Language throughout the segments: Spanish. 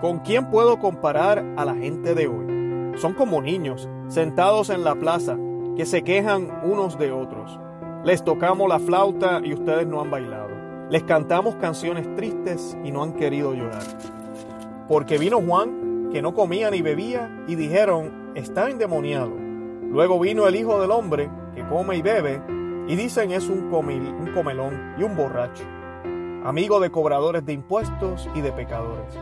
¿Con quién puedo comparar a la gente de hoy? Son como niños, sentados en la plaza, que se quejan unos de otros. Les tocamos la flauta y ustedes no han bailado. Les cantamos canciones tristes y no han querido llorar. Porque vino Juan, que no comía ni bebía, y dijeron, está endemoniado. Luego vino el Hijo del Hombre, que come y bebe, y dicen es un, un comelón y un borracho, amigo de cobradores de impuestos y de pecadores.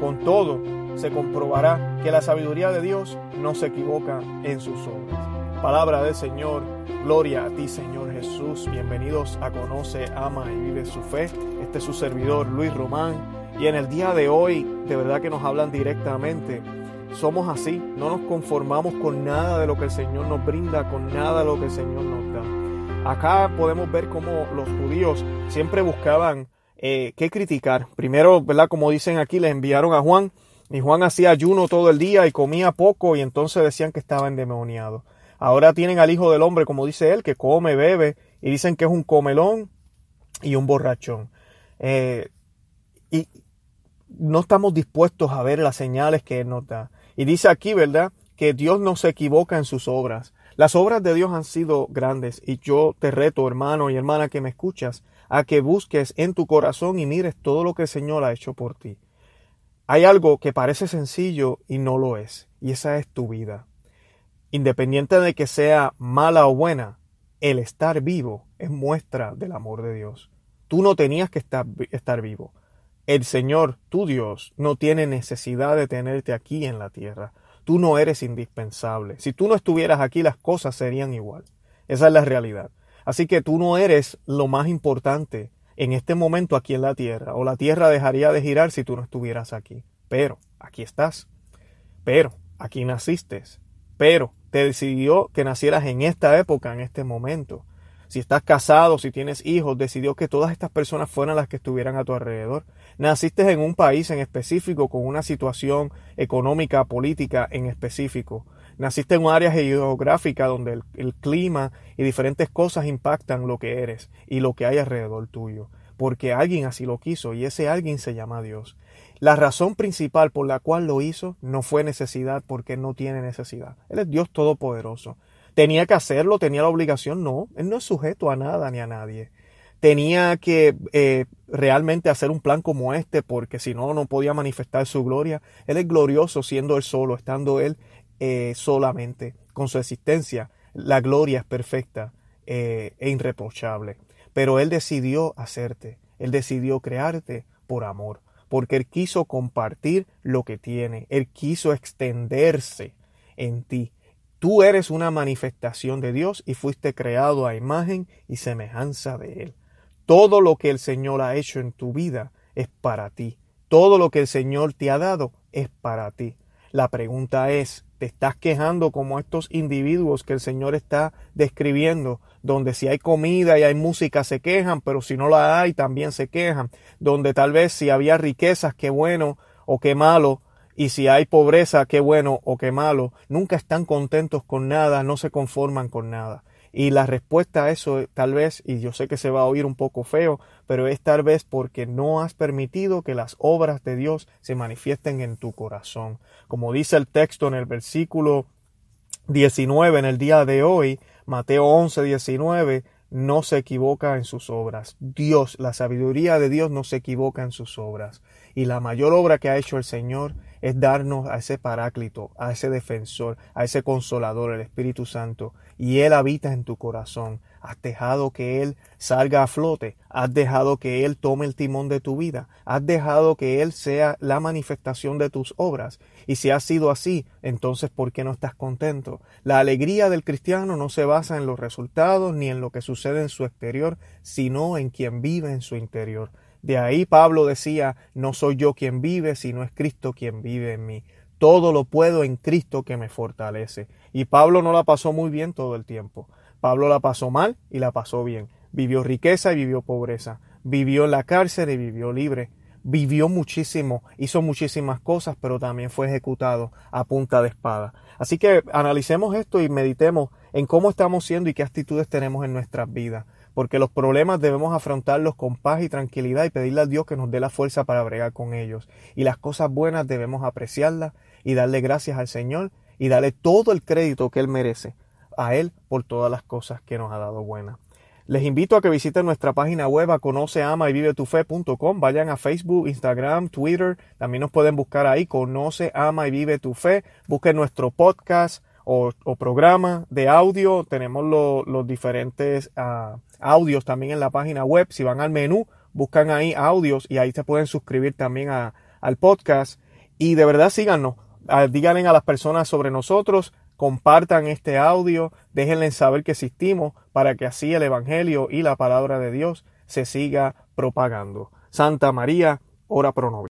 Con todo, se comprobará que la sabiduría de Dios no se equivoca en sus obras. Palabra del Señor, gloria a ti Señor Jesús. Bienvenidos a Conoce, Ama y Vive su Fe. Este es su servidor Luis Román. Y en el día de hoy, de verdad que nos hablan directamente. Somos así, no nos conformamos con nada de lo que el Señor nos brinda, con nada de lo que el Señor nos da. Acá podemos ver cómo los judíos siempre buscaban eh, qué criticar. Primero, ¿verdad? Como dicen aquí, les enviaron a Juan y Juan hacía ayuno todo el día y comía poco y entonces decían que estaba endemoniado. Ahora tienen al Hijo del Hombre, como dice él, que come, bebe y dicen que es un comelón y un borrachón. Eh, y no estamos dispuestos a ver las señales que Él nos da. Y dice aquí, ¿verdad? Que Dios no se equivoca en sus obras. Las obras de Dios han sido grandes y yo te reto, hermano y hermana que me escuchas, a que busques en tu corazón y mires todo lo que el Señor ha hecho por ti. Hay algo que parece sencillo y no lo es, y esa es tu vida. Independiente de que sea mala o buena, el estar vivo es muestra del amor de Dios. Tú no tenías que estar, estar vivo. El Señor, tu Dios, no tiene necesidad de tenerte aquí en la tierra. Tú no eres indispensable. Si tú no estuvieras aquí, las cosas serían igual. Esa es la realidad. Así que tú no eres lo más importante en este momento aquí en la tierra, o la tierra dejaría de girar si tú no estuvieras aquí. Pero aquí estás. Pero aquí naciste. Pero te decidió que nacieras en esta época, en este momento. Si estás casado, si tienes hijos, decidió que todas estas personas fueran las que estuvieran a tu alrededor. Naciste en un país en específico, con una situación económica, política en específico. Naciste en un área geográfica donde el, clima y diferentes cosas impactan lo que eres y lo que hay alrededor tuyo, porque alguien así lo quiso y ese alguien se llama Dios. La razón principal por la cual lo hizo no fue necesidad porque no tiene necesidad. Él es Dios todopoderoso. ¿Tenía que hacerlo? ¿Tenía la obligación? No, Él no es sujeto a nada ni a nadie. Tenía que eh, realmente hacer un plan como este porque si no, no podía manifestar su gloria. Él es glorioso siendo Él solo, estando Él eh, solamente con su existencia. La gloria es perfecta eh, e irreprochable. Pero Él decidió hacerte, Él decidió crearte por amor, porque Él quiso compartir lo que tiene, Él quiso extenderse en ti. Tú eres una manifestación de Dios y fuiste creado a imagen y semejanza de Él. Todo lo que el Señor ha hecho en tu vida es para ti. Todo lo que el Señor te ha dado es para ti. La pregunta es, te estás quejando como estos individuos que el Señor está describiendo, donde si hay comida y hay música se quejan, pero si no la hay también se quejan, donde tal vez si había riquezas, qué bueno o qué malo, y si hay pobreza, qué bueno o qué malo, nunca están contentos con nada, no se conforman con nada. Y la respuesta a eso tal vez, y yo sé que se va a oír un poco feo, pero es tal vez porque no has permitido que las obras de Dios se manifiesten en tu corazón. Como dice el texto en el versículo 19 en el día de hoy, Mateo 11, 19, no se equivoca en sus obras. Dios, la sabiduría de Dios no se equivoca en sus obras. Y la mayor obra que ha hecho el Señor es darnos a ese paráclito, a ese defensor, a ese consolador, el Espíritu Santo, y Él habita en tu corazón. Has dejado que Él salga a flote, has dejado que Él tome el timón de tu vida, has dejado que Él sea la manifestación de tus obras. Y si ha sido así, entonces ¿por qué no estás contento? La alegría del cristiano no se basa en los resultados ni en lo que sucede en su exterior, sino en quien vive en su interior. De ahí Pablo decía, no soy yo quien vive, sino es Cristo quien vive en mí. Todo lo puedo en Cristo que me fortalece. Y Pablo no la pasó muy bien todo el tiempo. Pablo la pasó mal y la pasó bien. Vivió riqueza y vivió pobreza. Vivió en la cárcel y vivió libre. Vivió muchísimo, hizo muchísimas cosas, pero también fue ejecutado a punta de espada. Así que analicemos esto y meditemos en cómo estamos siendo y qué actitudes tenemos en nuestras vidas porque los problemas debemos afrontarlos con paz y tranquilidad y pedirle a Dios que nos dé la fuerza para bregar con ellos. Y las cosas buenas debemos apreciarlas y darle gracias al Señor y darle todo el crédito que Él merece a Él por todas las cosas que nos ha dado buenas. Les invito a que visiten nuestra página web conoce, ama y vive tu fe.com. Vayan a Facebook, Instagram, Twitter. También nos pueden buscar ahí, conoce, ama y vive tu fe. Busquen nuestro podcast o, programa de audio. Tenemos los diferentes ah, audios también en la página web. Si van al menú, buscan ahí audios y ahí se pueden suscribir también al podcast. Y de verdad síganos. Ah, díganle a las personas sobre nosotros compartan este audio, déjenle saber que existimos para que así el Evangelio y la palabra de Dios se siga propagando. Santa María, ora pro.